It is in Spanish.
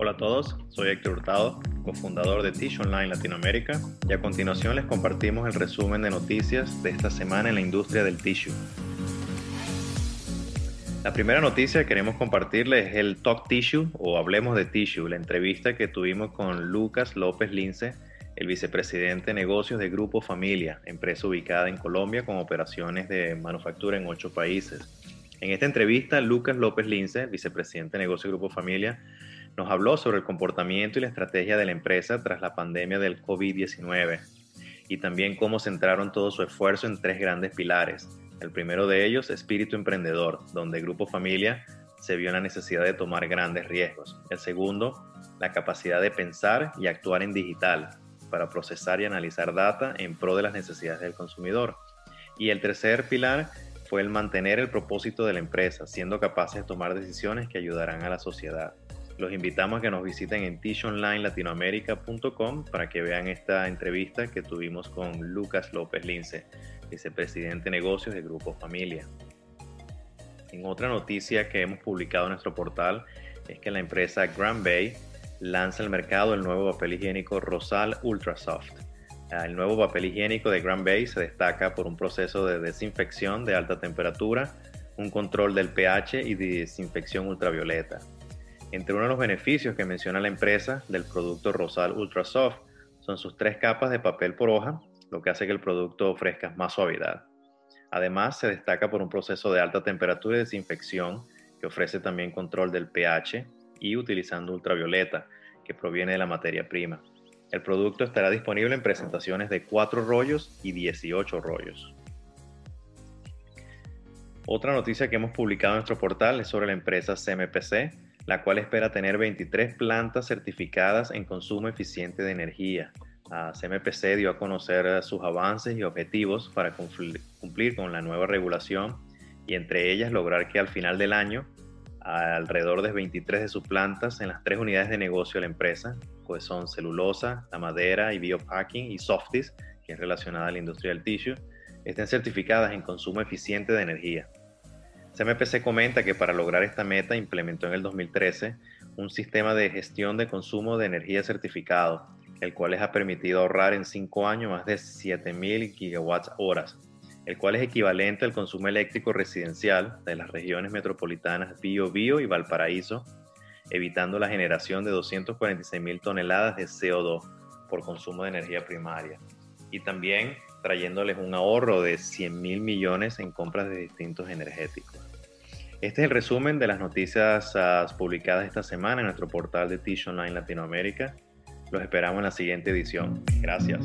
Hola a todos, soy Héctor Hurtado, cofundador de Tish Online Latinoamérica y a continuación les compartimos el resumen de noticias de esta semana en la industria del tissue. La primera noticia que queremos compartirles es el Talk Tissue o Hablemos de Tissue, la entrevista que tuvimos con Lucas López Lince, el vicepresidente de negocios de Grupo Familia, empresa ubicada en Colombia con operaciones de manufactura en ocho países. En esta entrevista, Lucas López Lince, vicepresidente de negocios de Grupo Familia, nos habló sobre el comportamiento y la estrategia de la empresa tras la pandemia del COVID-19 y también cómo centraron todo su esfuerzo en tres grandes pilares. El primero de ellos, espíritu emprendedor, donde Grupo Familia se vio la necesidad de tomar grandes riesgos. El segundo, la capacidad de pensar y actuar en digital para procesar y analizar data en pro de las necesidades del consumidor. Y el tercer pilar fue el mantener el propósito de la empresa, siendo capaces de tomar decisiones que ayudarán a la sociedad. Los invitamos a que nos visiten en tishonlinelatinoamerica.com para que vean esta entrevista que tuvimos con Lucas López Lince, vicepresidente de negocios de Grupo Familia. En otra noticia que hemos publicado en nuestro portal es que la empresa Grand Bay lanza al mercado el nuevo papel higiénico Rosal Ultra Soft. El nuevo papel higiénico de Grand Bay se destaca por un proceso de desinfección de alta temperatura, un control del pH y de desinfección ultravioleta. Entre uno de los beneficios que menciona la empresa del producto Rosal Ultra Soft son sus tres capas de papel por hoja, lo que hace que el producto ofrezca más suavidad. Además, se destaca por un proceso de alta temperatura y desinfección que ofrece también control del pH y utilizando ultravioleta, que proviene de la materia prima. El producto estará disponible en presentaciones de 4 rollos y 18 rollos. Otra noticia que hemos publicado en nuestro portal es sobre la empresa CMPC, la cual espera tener 23 plantas certificadas en consumo eficiente de energía. La CMPC dio a conocer sus avances y objetivos para cumplir con la nueva regulación y entre ellas lograr que al final del año alrededor de 23 de sus plantas en las tres unidades de negocio de la empresa, pues son celulosa, la madera y biopacking y Softies, que es relacionada a la industria del tissue, estén certificadas en consumo eficiente de energía. CMPC comenta que para lograr esta meta implementó en el 2013 un sistema de gestión de consumo de energía certificado, el cual les ha permitido ahorrar en cinco años más de 7.000 gigawatts horas, el cual es equivalente al consumo eléctrico residencial de las regiones metropolitanas Bio Bio y Valparaíso, evitando la generación de 246.000 toneladas de CO2 por consumo de energía primaria. Y también trayéndoles un ahorro de 100 mil millones en compras de distintos energéticos. Este es el resumen de las noticias ah, publicadas esta semana en nuestro portal de Tish Online Latinoamérica. Los esperamos en la siguiente edición. Gracias.